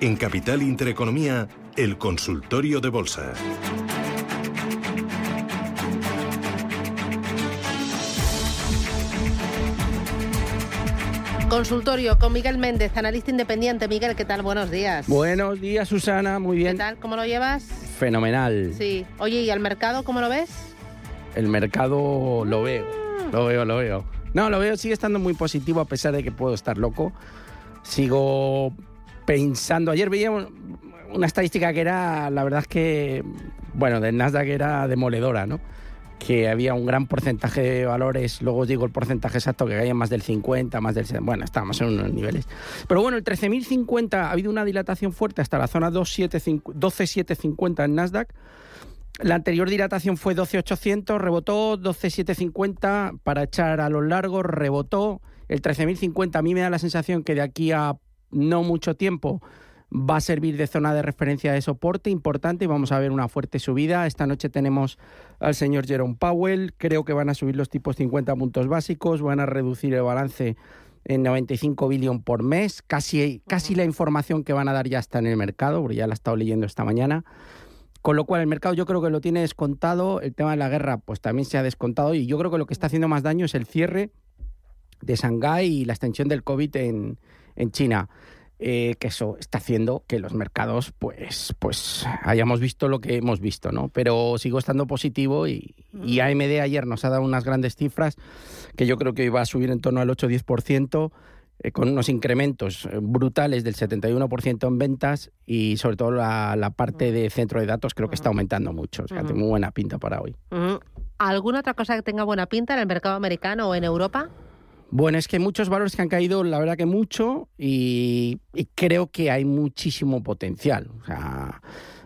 En Capital Intereconomía, el consultorio de bolsa. Consultorio con Miguel Méndez, analista independiente. Miguel, ¿qué tal? Buenos días. Buenos días, Susana. Muy bien. ¿Qué tal? ¿Cómo lo llevas? Fenomenal. Sí. Oye, ¿y al mercado cómo lo ves? El mercado lo veo. Lo veo, lo veo. No, lo veo, sigue estando muy positivo a pesar de que puedo estar loco. Sigo pensando. Ayer veía una estadística que era, la verdad es que, bueno, de Nasdaq era demoledora, ¿no? que había un gran porcentaje de valores, luego os digo el porcentaje exacto, que caían más del 50, más del... Bueno, estábamos en unos niveles. Pero bueno, el 13.050 ha habido una dilatación fuerte hasta la zona 12.750 en Nasdaq. La anterior dilatación fue 12.800, rebotó 12.750 para echar a los largos, rebotó. El 13.050 a mí me da la sensación que de aquí a no mucho tiempo va a servir de zona de referencia de soporte importante y vamos a ver una fuerte subida. Esta noche tenemos al señor Jerome Powell, creo que van a subir los tipos 50 puntos básicos, van a reducir el balance en 95 billón por mes, casi, casi la información que van a dar ya está en el mercado, porque ya la he estado leyendo esta mañana. Con lo cual el mercado yo creo que lo tiene descontado, el tema de la guerra pues también se ha descontado y yo creo que lo que está haciendo más daño es el cierre de Shanghái y la extensión del COVID en, en China. Eh, que eso está haciendo que los mercados pues, pues hayamos visto lo que hemos visto, ¿no? Pero sigo estando positivo y, AMD ayer nos ha dado unas grandes cifras que yo creo que iba a subir en torno al 8-10%. Eh, con unos incrementos eh, brutales del 71% en ventas y sobre todo la, parte de centro de datos creo que está aumentando mucho. O sea, tiene muy buena pinta para hoy. ¿Alguna otra cosa que tenga buena pinta en el mercado americano o en Europa? Bueno, es que muchos valores que han caído, la verdad que mucho, y, creo que hay muchísimo potencial. O sea,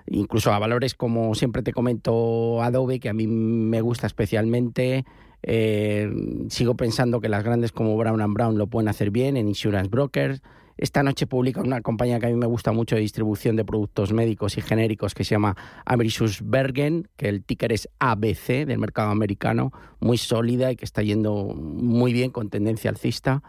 incluso a valores como siempre te comento Adobe, que a mí me gusta especialmente. Eh, sigo pensando que las grandes como Brown Brown lo pueden hacer bien en Insurance Brokers. Esta noche publica una compañía que a mí me gusta mucho de distribución de productos médicos y genéricos que se llama Amerisus Bergen, que el ticker es ABC del mercado americano, muy sólida y que está yendo muy bien con tendencia alcista.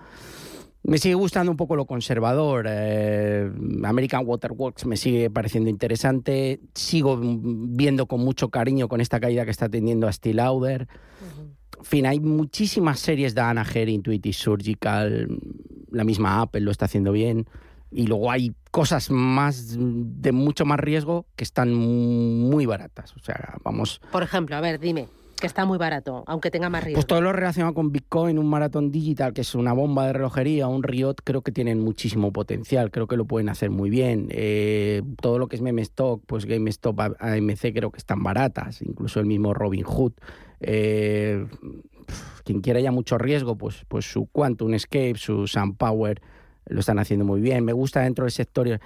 Me sigue gustando un poco lo conservador. Eh, American Waterworks me sigue pareciendo interesante. Sigo viendo con mucho cariño con esta caída que está teniendo a Steel Lauder. En fin, hay muchísimas series de Anaher, Intuitive Surgical, la misma Apple lo está haciendo bien. Y luego hay cosas más de mucho más riesgo que están muy baratas. O sea, vamos. Por ejemplo, a ver, dime que está muy barato, aunque tenga más riesgo. Pues todo lo relacionado con Bitcoin, un maratón digital, que es una bomba de relojería, un Riot, creo que tienen muchísimo potencial, creo que lo pueden hacer muy bien. Eh, todo lo que es meme stock, pues GameStop, AMC, creo que están baratas, incluso el mismo Robin Hood. Eh, quien quiera ya mucho riesgo, pues, pues su Quantum Escape, su SunPower, lo están haciendo muy bien. Me gusta dentro del sector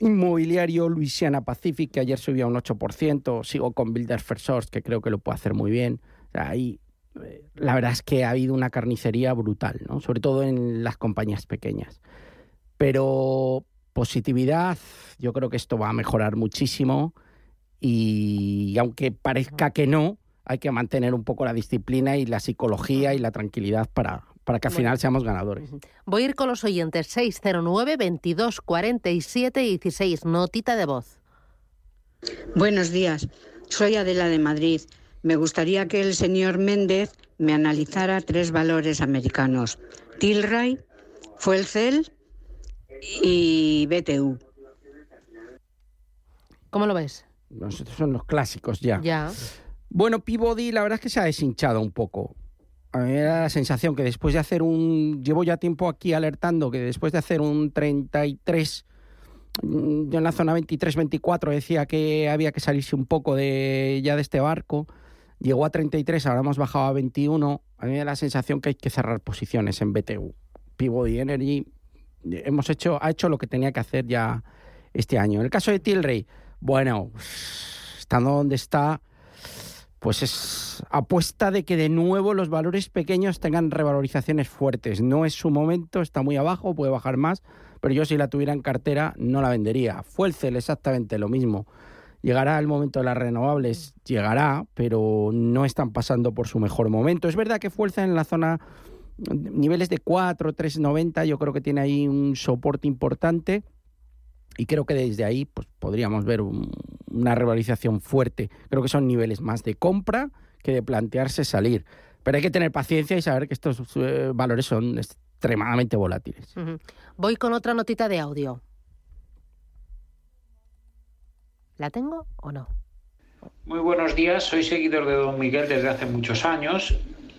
inmobiliario Louisiana Pacific, que ayer subió un 8%. Sigo con Builder First Source, que creo que lo puede hacer muy bien. ahí, eh, la verdad es que ha habido una carnicería brutal, ¿no? sobre todo en las compañías pequeñas. Pero positividad, yo creo que esto va a mejorar muchísimo. Y aunque parezca que no, hay que mantener un poco la disciplina y la psicología y la tranquilidad para, para que al final seamos ganadores. Voy a ir con los oyentes 609 22 47 16. Notita de voz. Buenos días. Soy Adela de Madrid. Me gustaría que el señor Méndez me analizara tres valores americanos: Tilray, Fuelcel y BTU. ¿Cómo lo ves? Nosotros son los clásicos ya. Ya. Bueno, Peabody la verdad es que se ha deshinchado un poco. A mí me da la sensación que después de hacer un... Llevo ya tiempo aquí alertando que después de hacer un 33, mm, yo en la zona 23-24 decía que había que salirse un poco de ya de este barco. Llegó a 33, ahora hemos bajado a 21. A mí me da la sensación que hay que cerrar posiciones en BTU. Peabody Energy hemos hecho, ha hecho lo que tenía que hacer ya este año. En el caso de Tilray, bueno, estando donde está pues es apuesta de que de nuevo los valores pequeños tengan revalorizaciones fuertes. No es su momento, está muy abajo, puede bajar más, pero yo si la tuviera en cartera no la vendería. Fuelcel exactamente lo mismo. Llegará el momento de las renovables, llegará, pero no están pasando por su mejor momento. Es verdad que Fuerza en la zona niveles de 4, 3,90, yo creo que tiene ahí un soporte importante y creo que desde ahí pues, podríamos ver una revalorización fuerte. Creo que son niveles más de compra que de plantearse salir. Pero hay que tener paciencia y saber que estos eh, valores son extremadamente volátiles. Voy con otra notita de audio. ¿La tengo o no? Muy buenos días, soy seguidor de Don Miguel desde hace muchos años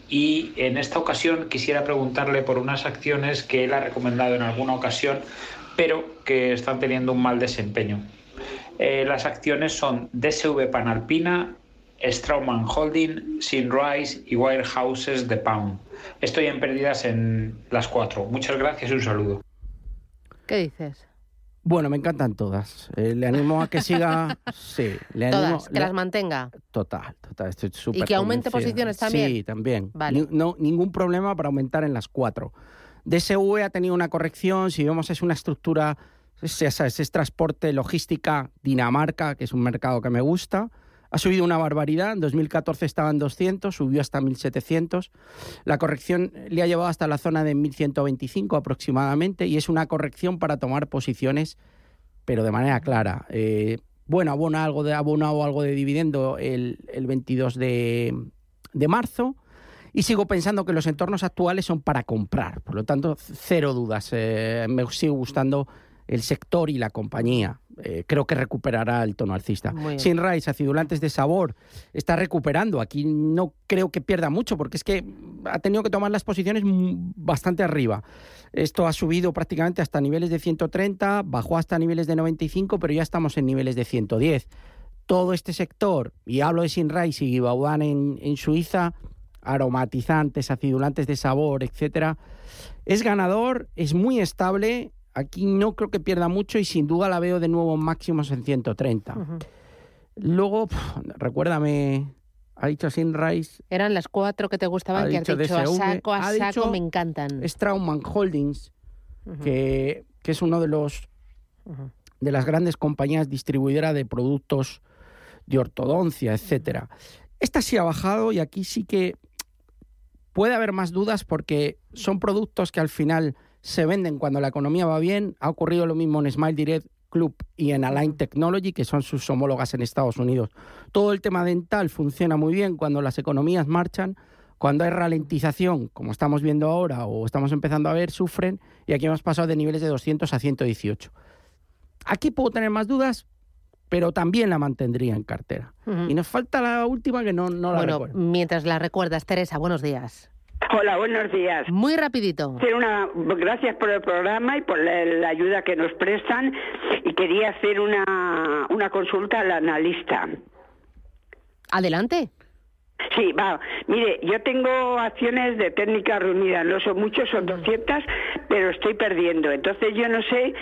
y en esta ocasión quisiera preguntarle por unas acciones que él ha recomendado en alguna ocasión, pero que están teniendo un mal desempeño. Eh, las acciones son DSV Panalpina, Strauman Holding, Sinrise y Wirehouses de Pound. Estoy en pérdidas en las cuatro. Muchas gracias y un saludo. ¿Qué dices? Bueno, me encantan todas. Eh, le animo a que siga. sí, le animo. Todas, que las mantenga. Total, total. Estoy súper. ¿Y que aumente posiciones también? Sí, también. no, ningún problema para aumentar en las cuatro. DSV ha tenido una corrección. Si vemos, es una estructura. Es, es, transporte, logística, Dinamarca, que es un mercado que me gusta. Ha subido una barbaridad. En 2014 estaba en 200, subió hasta 1700. La corrección le ha llevado hasta la zona de 1125 aproximadamente y es una corrección para tomar posiciones, pero de manera clara. Eh, bueno, abona algo de abonado algo de dividendo el, 22 de, marzo. Y sigo pensando que los entornos actuales son para comprar. Por lo tanto, cero dudas. Eh, me sigue gustando el sector y la compañía. Eh, creo que recuperará el tono alcista. Sinrise, acidulantes de sabor, está recuperando. Aquí no creo que pierda mucho porque es que ha tenido que tomar las posiciones bastante arriba. Esto ha subido prácticamente hasta niveles de 130, bajó hasta niveles de 95, pero ya estamos en niveles de 110. Todo este sector, y hablo de Sinrise y en, en Suiza, aromatizantes, acidulantes de sabor, etcétera, es ganador, es muy estable Aquí no creo que pierda mucho y sin duda la veo de nuevo máximos en 130. Luego, recuérdame, ha dicho Sinrise. Eran las cuatro que te gustaban, que has dicho a saco, a saco, me encantan. Strauman Holdings, que, que, es uno de los de las grandes compañías distribuidoras de productos de ortodoncia, etcétera. Esta sí ha bajado y aquí sí que puede haber más dudas porque son productos que al final se venden cuando la economía va bien. Ha ocurrido lo mismo en Smile Direct Club y en Align Technology, que son sus homólogas en Estados Unidos. Todo el tema dental funciona muy bien cuando las economías marchan. Cuando hay ralentización, como estamos viendo ahora o estamos empezando a ver, sufren y aquí hemos pasado de niveles de 200 a 118. Aquí puedo tener más dudas, pero también la mantendría en cartera. Y nos falta la última que no, no la bueno, Mientras la recuerdas, Teresa, buenos días. Hola, buenos días. Muy rapidito. Una, gracias por el programa y por la, ayuda que nos prestan y quería hacer una, una consulta al analista. Adelante. Sí, va. Mire, yo tengo acciones de técnica reunida, no son muchos, son 200, pero estoy perdiendo. Entonces yo no sé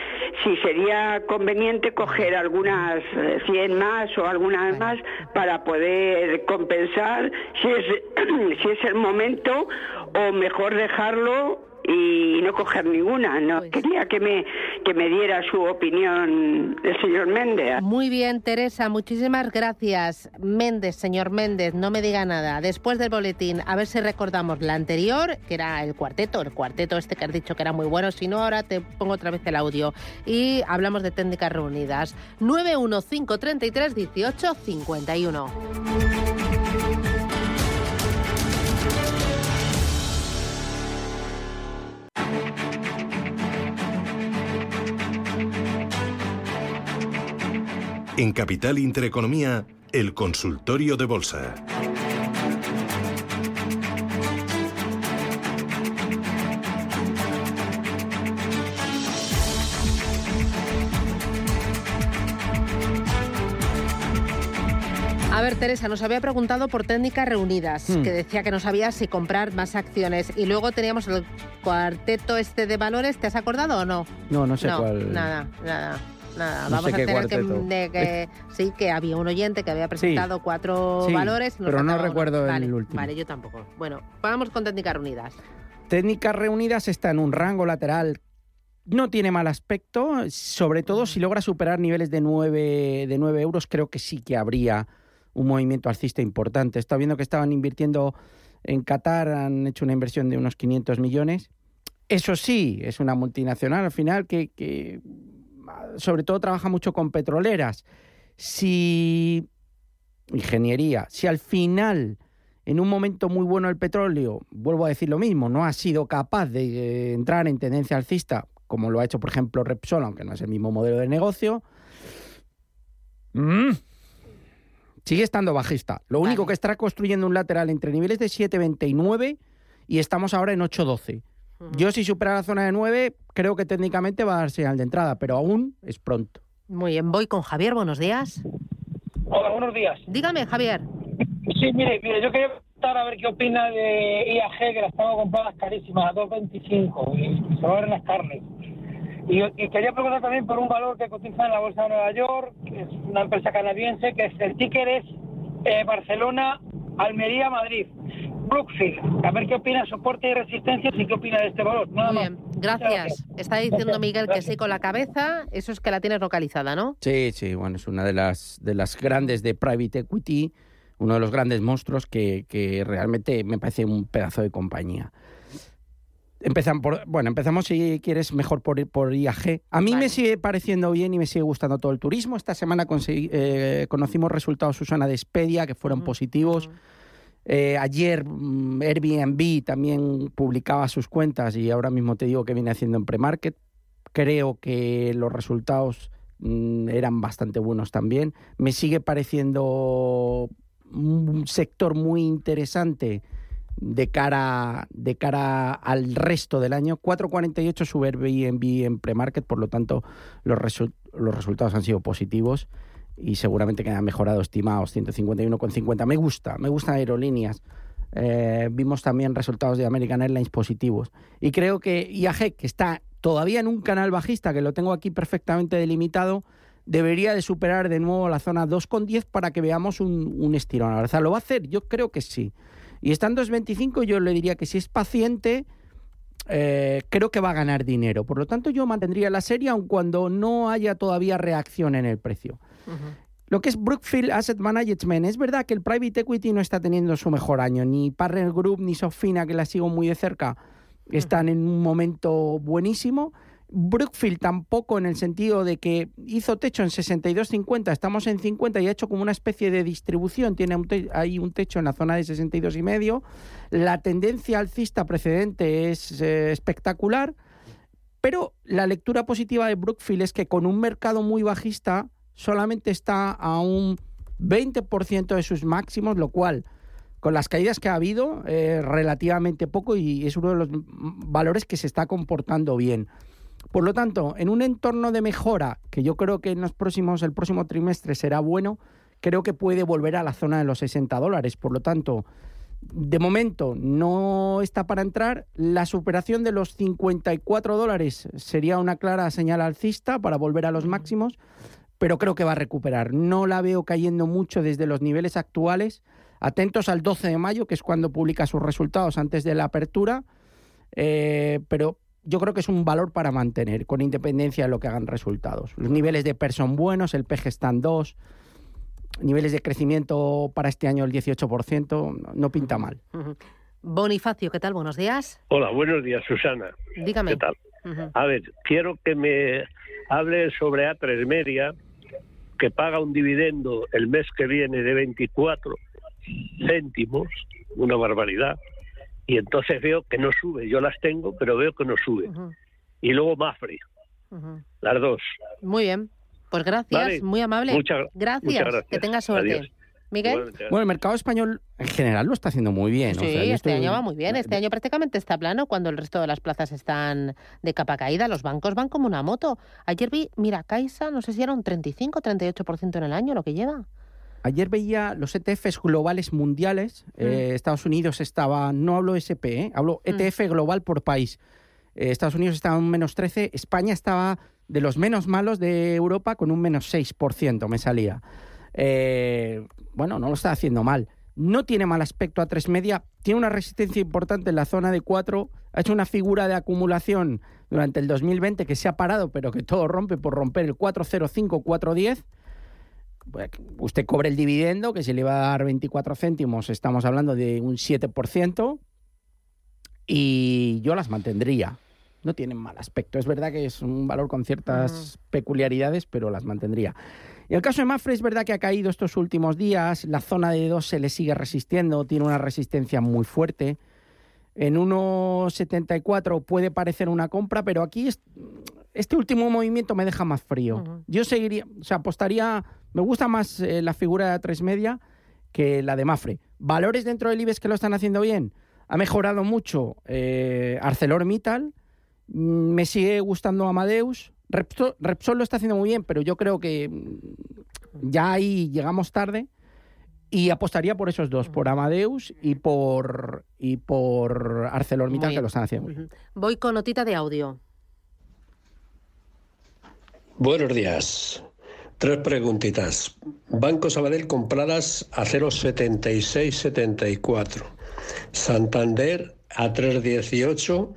si sería conveniente coger algunas 100 eh, más o algunas más para poder compensar si es, si es el momento o mejor dejarlo y no coger ninguna. No pues quería que me que me diera su opinión el señor Méndez. Muy bien, Teresa, muchísimas gracias. Méndez, señor Méndez, no me diga nada. Después del boletín, a ver si recordamos la anterior, que era el cuarteto, el cuarteto este que has dicho que era muy bueno. Si no, ahora te pongo otra vez el audio y hablamos de técnicas reunidas. 91533 En Capital Intereconomía, el consultorio de bolsa. A ver, Teresa, nos había preguntado por técnicas reunidas, hmm. que decía que no sabía si comprar más acciones. Y luego teníamos el cuarteto este de valores, ¿te has acordado o no? No, no sé cuál. Nada, nada. Nada, vamos a tener que, sí que había un oyente que había presentado cuatro valores. pero no recuerdo el último. Vale, yo tampoco. Bueno, vamos con técnicas reunidas. Técnicas reunidas está en un rango lateral. No tiene mal aspecto, sobre todo si logra superar niveles de 9, de 9 euros, creo que sí que habría un movimiento alcista importante. Está viendo que estaban invirtiendo en Qatar, han hecho una inversión de unos 500 millones. Eso sí, es una multinacional al final que sobre todo trabaja mucho con petroleras. Si ingeniería, si al final en un momento muy bueno el petróleo, vuelvo a decir lo mismo, no ha sido capaz de eh, entrar en tendencia alcista, como lo ha hecho, por ejemplo, Repsol, aunque no es el mismo modelo de negocio, mm, sigue estando bajista. Lo único que está construyendo un lateral entre niveles de 7,29 y estamos ahora en 8,12. Yo si supera la zona de 9, creo que técnicamente va a dar señal de entrada, pero aún es pronto. Muy bien, voy con Javier, buenos días. Hola, buenos días. Dígame, Javier. Sí, mire, mire, yo quería preguntar a ver qué opina de IAG, que las tengo compradas carísimas, a 2.25, y se van las carnes. Y, y, quería preguntar también por un valor que cotiza en la Bolsa de Nueva York, que es una empresa canadiense, que es el ticker es eh, Barcelona, Almería, Madrid. Brookfield, a ver qué opina, soporte y resistencia y qué opina de este valor. Nada Muy más. bien, gracias. Está diciendo Miguel que sí con la cabeza, eso es que la tienes localizada, ¿no? Sí, sí, bueno, es una de las, de las grandes de private equity, uno de los grandes monstruos que, que realmente me parece un pedazo de compañía. Empezamos por, bueno, empezamos si quieres mejor por, por IAG. A mí Vale. me sigue pareciendo bien y me sigue gustando todo el turismo. Esta semana eh, conocimos resultados, Susana, de Expedia, que fueron positivos. Eh, ayer mm, Airbnb también publicaba sus cuentas y ahora mismo te digo que viene haciendo en premarket. Creo que los resultados mm, eran bastante buenos también. Me sigue pareciendo un sector muy interesante de cara, de cara al resto del año. 4.48 sube Airbnb en premarket, por lo tanto los, los resultados han sido positivos y seguramente que han mejorado estimados 151,50. Me gusta, me gustan aerolíneas. Eh, vimos también resultados de American Airlines positivos. Y creo que IAG, que está todavía en un canal bajista, que lo tengo aquí perfectamente delimitado, debería de superar de nuevo la zona 2,10 para que veamos un, un estirón al alza. ¿Lo va a hacer? Yo creo que sí. Y estando en 2,25 yo le diría que si es paciente, eh, creo que va a ganar dinero. Por lo tanto, yo mantendría la serie aun cuando no haya todavía reacción en el precio. Lo que es Brookfield Asset Management, es verdad que el private equity no está teniendo su mejor año, ni Partner Group ni Sofina, que la sigo muy de cerca, están en un momento buenísimo. Brookfield tampoco en el sentido de que hizo techo en 62.50, estamos en 50 y ha hecho como una especie de distribución, tiene un ahí un techo en la zona de 62 y medio. La tendencia alcista precedente es eh, espectacular, pero la lectura positiva de Brookfield es que con un mercado muy bajista solamente está a un 20% de sus máximos, lo cual con las caídas que ha habido, eh, relativamente poco y es uno de los valores que se está comportando bien. Por lo tanto, en un entorno de mejora, que yo creo que en los próximos, el próximo trimestre será bueno, creo que puede volver a la zona de los 60 dólares. Por lo tanto, de momento no está para entrar. La superación de los 54 dólares sería una clara señal alcista para volver a los máximos, pero creo que va a recuperar. No la veo cayendo mucho desde los niveles actuales. Atentos al 12 de mayo, que es cuando publica sus resultados antes de la apertura, eh, pero yo creo que es un valor para mantener, con independencia de lo que hagan resultados. Los niveles de PER son buenos, el PEG está en 2, niveles de crecimiento para este año el 18%, no- no pinta mal. Bonifacio, ¿qué tal? Buenos días. Hola, buenos días, Susana. Dígame. ¿Qué tal? A ver, quiero que me hable sobre A3 Media, que paga un dividendo el mes que viene de 24 céntimos, una barbaridad, y entonces veo que no sube. Yo las tengo, pero veo que no sube. Y luego Mafre, las dos. Muy bien. Pues gracias, Vale. muy amable. Muchas- gracias. muchas gracias. Que tenga suerte. Adiós. Miguel. Igualmente. Bueno, el mercado español en general lo está haciendo muy bien. o Sí, sea, este estoy- año va muy bien. Este año prácticamente está plano cuando el resto de las plazas están de capa caída. Los bancos van como una moto. Ayer vi, mira, Caixa, no sé si era un 35 38% en el año lo que lleva. Ayer veía los ETFs globales mundiales. Eh, Estados Unidos estaba, no hablo SP, ¿eh? hablo ETF global por país. Eh, Estados Unidos estaba en un menos 13, España estaba de los menos malos de Europa con un menos 6%, me salía. Eh, bueno, no lo está haciendo mal. No tiene mal aspecto a tres media, tiene una resistencia importante en la zona de 4, ha hecho una figura de acumulación durante el 2020 que se ha parado, pero que todo rompe por romper el 405, 410 pues, usted cobre el dividendo, que si le va a dar 24 céntimos, estamos hablando de un 7%, y yo las mantendría. no tienen mal aspecto. Es verdad que es un valor con ciertas peculiaridades, pero las mantendría. Y el caso de Mafre es verdad que ha caído estos últimos días, la zona de 2 se le sigue resistiendo, tiene una resistencia muy fuerte. En 1,74 puede parecer una compra, pero aquí este último movimiento me deja más frío. Yo seguiría, o sea, apostaría, me gusta más eh, la figura de 3 media que la de Mafre. ¿Valores dentro del IBEX que lo están haciendo bien? Ha mejorado mucho eh, ArcelorMittal, mm, me sigue gustando Amadeus, Repsol, lo está haciendo muy bien, pero yo creo que mm, ya ahí llegamos tarde y apostaría por esos dos, por Amadeus y por y por ArcelorMittal que lo están haciendo. Muy Voy con notita de audio. Buenos días. Tres preguntitas. Banco Sabadell compradas a 0,7674. Santander a 3,18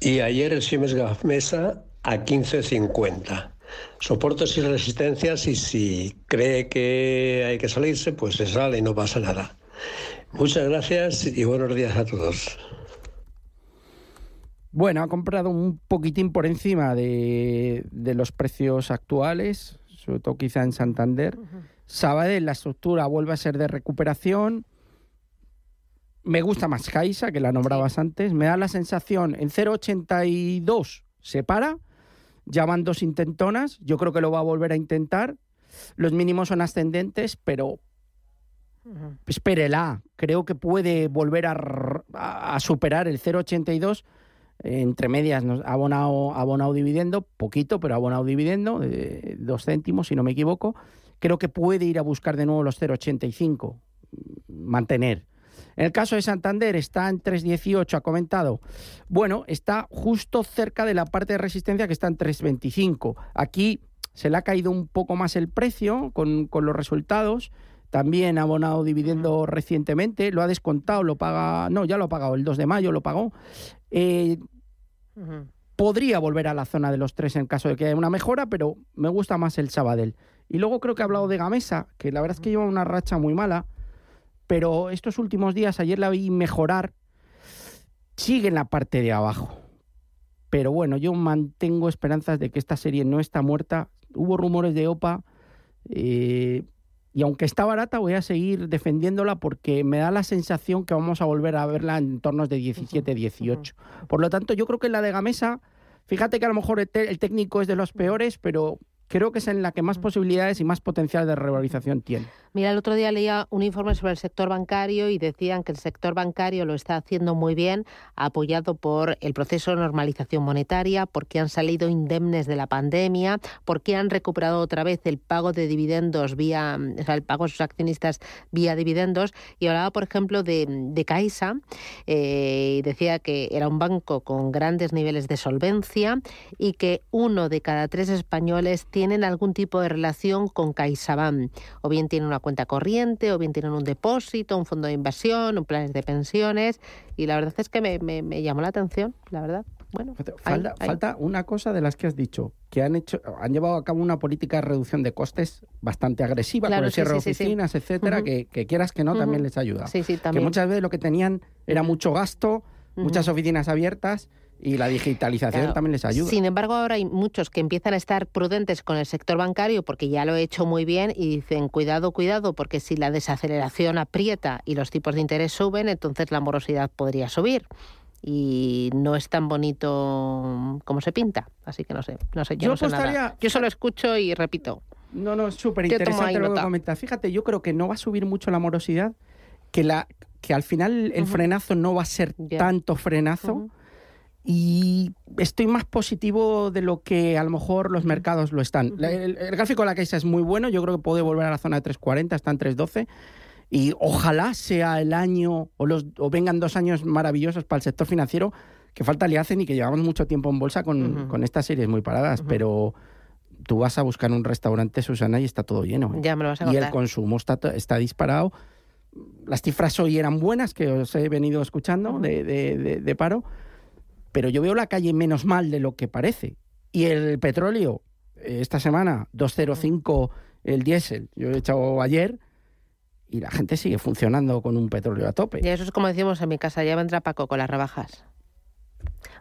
y ayer el Siemens Gamesa a 15.50. Soportes y resistencias y si cree que hay que salirse, pues se sale y no pasa nada. Muchas gracias y buenos días a todos. Bueno, ha comprado un poquitín por encima de, los precios actuales, sobre todo quizá en Santander. Sabadell, la estructura vuelve a ser de recuperación. Me gusta más Caixa, que la nombrabas antes. Me da la sensación, en 0,82 se para ya van dos intentonas, yo creo que lo va a volver a intentar. Los mínimos son ascendentes, pero espérela, creo que puede volver a, superar el 0,82 entre medias ha abonado, abonado dividendo, poquito, pero abonado dividendo, dos céntimos si no me equivoco. Creo que puede ir a buscar de nuevo los 0,85, mantener. En el caso de Santander está en 3.18, ha comentado. Bueno, está justo cerca de la parte de resistencia que está en 3.25. Aquí se le ha caído un poco más el precio con, los resultados. También ha abonado dividendo recientemente, lo ha descontado, lo paga, no, ya lo ha pagado, el 2 de mayo lo pagó. Eh, podría volver a la zona de los 3 en caso de que haya una mejora, pero me gusta más el Sabadell. Y luego creo que ha hablado de Gamesa, que la verdad es que lleva una racha muy mala pero estos últimos días, ayer la vi mejorar, sigue en la parte de abajo. Pero bueno, yo mantengo esperanzas de que esta serie no está muerta. Hubo rumores de OPA eh, y aunque está barata voy a seguir defendiéndola porque me da la sensación que vamos a volver a verla en tornos de 17, 18. Por lo tanto, yo creo que la de Gamesa, fíjate que a lo mejor el técnico es de los peores, pero creo que es en la que más posibilidades y más potencial de revalorización tiene. Mira, el otro día leía un informe sobre el sector bancario y decían que el sector bancario lo está haciendo muy bien, apoyado por el proceso de normalización monetaria, porque han salido indemnes de la pandemia, porque han recuperado otra vez el pago de dividendos vía, o sea, el pago a sus accionistas vía dividendos. Y hablaba, por ejemplo, de, de Caixa, eh, decía que era un banco con grandes niveles de solvencia y que uno de cada tres españoles tienen algún tipo de relación con CaixaBank, o bien tienen una cuenta corriente o bien tienen un depósito, un fondo de inversión, un planes de pensiones. Y la verdad es que me, llamó la atención, la verdad. Bueno, falta, una cosa de las que has dicho, que han hecho, han llevado a cabo una política de reducción de costes bastante agresiva con el cierre de oficinas, etcétera, que, quieras que no también les ayuda. Que muchas veces lo que tenían era mucho gasto, muchas oficinas abiertas y la digitalización también les ayuda. Sin embargo, ahora hay muchos que empiezan a estar prudentes con el sector bancario porque ya lo he hecho muy bien y dicen, cuidado, cuidado, porque si la desaceleración aprieta y los tipos de interés suben, entonces la morosidad podría subir. Y no es tan bonito como se pinta. Así que no sé, no sé, yo, no sé nada. Yo solo escucho y repito. No, no, es súper interesante lo que comentas. Fíjate, yo creo que no va a subir mucho la morosidad, que, la, que al final el frenazo no va a ser tanto frenazo. Y estoy más positivo de lo que a lo mejor los mercados lo están. el, gráfico de la Caixa es muy bueno, yo creo que puede volver a la zona de 3.40, está en 3.12. Y ojalá sea el año o, los, o vengan dos años maravillosos para el sector financiero, que falta le hacen y que llevamos mucho tiempo en bolsa con, con estas series muy paradas, pero tú vas a buscar un restaurante, Susana, y está todo lleno. ¿eh? Ya me lo vas a Y el consumo está, está disparado. Las cifras hoy eran buenas, que os he venido escuchando de, de, de paro pero yo veo la calle menos mal de lo que parece. Y el petróleo, eh, esta semana, 205 el diésel, yo he echado ayer, y la gente sigue funcionando con un petróleo a tope. Y eso es como decimos en mi casa, ya vendrá Paco con las rebajas.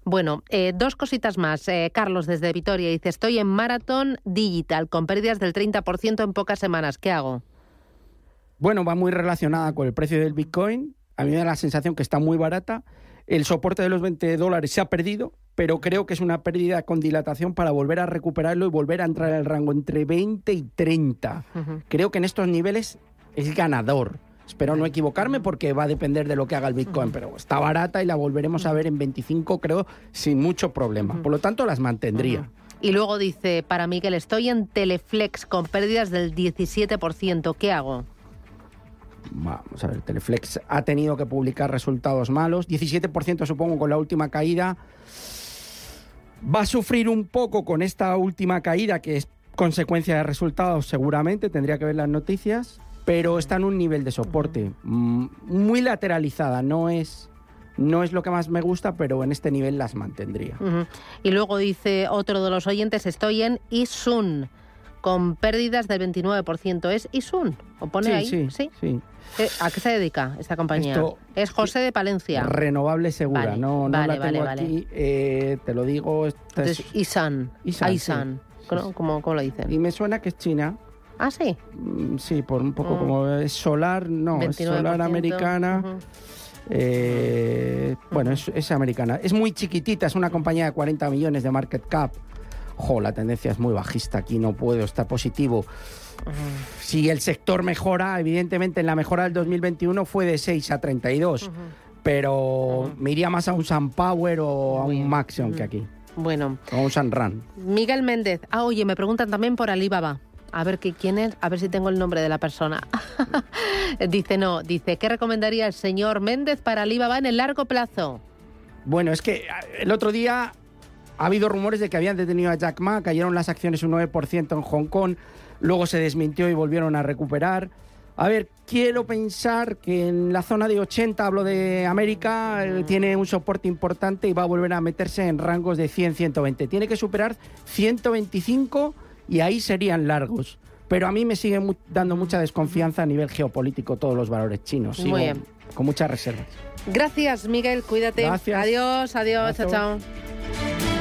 Bueno, eh, dos cositas más. Eh, Carlos, desde Vitoria, dice, estoy en Marathon Digital, con pérdidas del 30% en pocas semanas. ¿Qué hago? Bueno, va muy relacionada con el precio del Bitcoin. A mí me da la sensación que está muy barata. El soporte de los 20 dólares se ha perdido, pero creo que es una pérdida con dilatación para volver a recuperarlo y volver a entrar en el rango entre 20 y 30. Creo que en estos niveles es ganador. Espero no equivocarme porque va a depender de lo que haga el Bitcoin, pero está barata y la volveremos a ver en 25, creo, sin mucho problema. Por lo tanto, las mantendría. Y luego dice, para Miguel, estoy en Teleflex con pérdidas del 17%. ¿Qué hago? Vamos a ver, Teleflex ha tenido que publicar resultados malos. 17% supongo con la última caída. Va a sufrir un poco con esta última caída que es consecuencia de resultados seguramente, tendría que ver las noticias pero está en un nivel de soporte mm, muy lateralizada, no es no es lo que más me gusta, pero en este nivel las mantendría. Y luego dice otro de los oyentes, estoy en Isun, con pérdidas del 29%. ¿Es Isun? ¿O pone ahí? Sí, sí. Eh, ¿A qué se dedica esta compañía? es José de Palencia. Renovable segura, no, no la tengo aquí, eh, te lo digo. es... Isan. Isan. ¿Cómo, ¿Cómo, lo dicen? Y me suena que es China. Ah, sí. Mm, sí, por un poco mm. como es solar, no, es solar americana. Eh, bueno, es, americana. Es muy chiquitita, es una compañía de 40 millones de market cap. Jo, la tendencia es muy bajista aquí, no puedo estar positivo. Si el sector mejora, evidentemente en la mejora del 2021 fue de 6 a 32, pero me iría más a un SunPower o a un Maxion que aquí. Bueno. O a un Sunrun. Miguel Méndez. Ah, oye, me preguntan también por Alibaba. A ver quién es, a ver si tengo el nombre de la persona. dice no, dice, ¿qué recomendaría el señor Méndez para Alibaba en el largo plazo? Bueno, es que el otro día ha habido rumores de que habían detenido a Jack Ma, cayeron las acciones un 9% en Hong Kong, luego se desmintió y volvieron a recuperar. A ver, quiero pensar que en la zona de 80, hablo de América, tiene un soporte importante y va a volver a meterse en rangos de 100-120. Tiene que superar 125 y ahí serían largos. Pero a mí me sigue dando mucha desconfianza a nivel geopolítico todos los valores chinos. Muy bien. Con muchas reservas. Gracias, Miguel. Cuídate. Gracias. Adiós, adiós, chao, chao.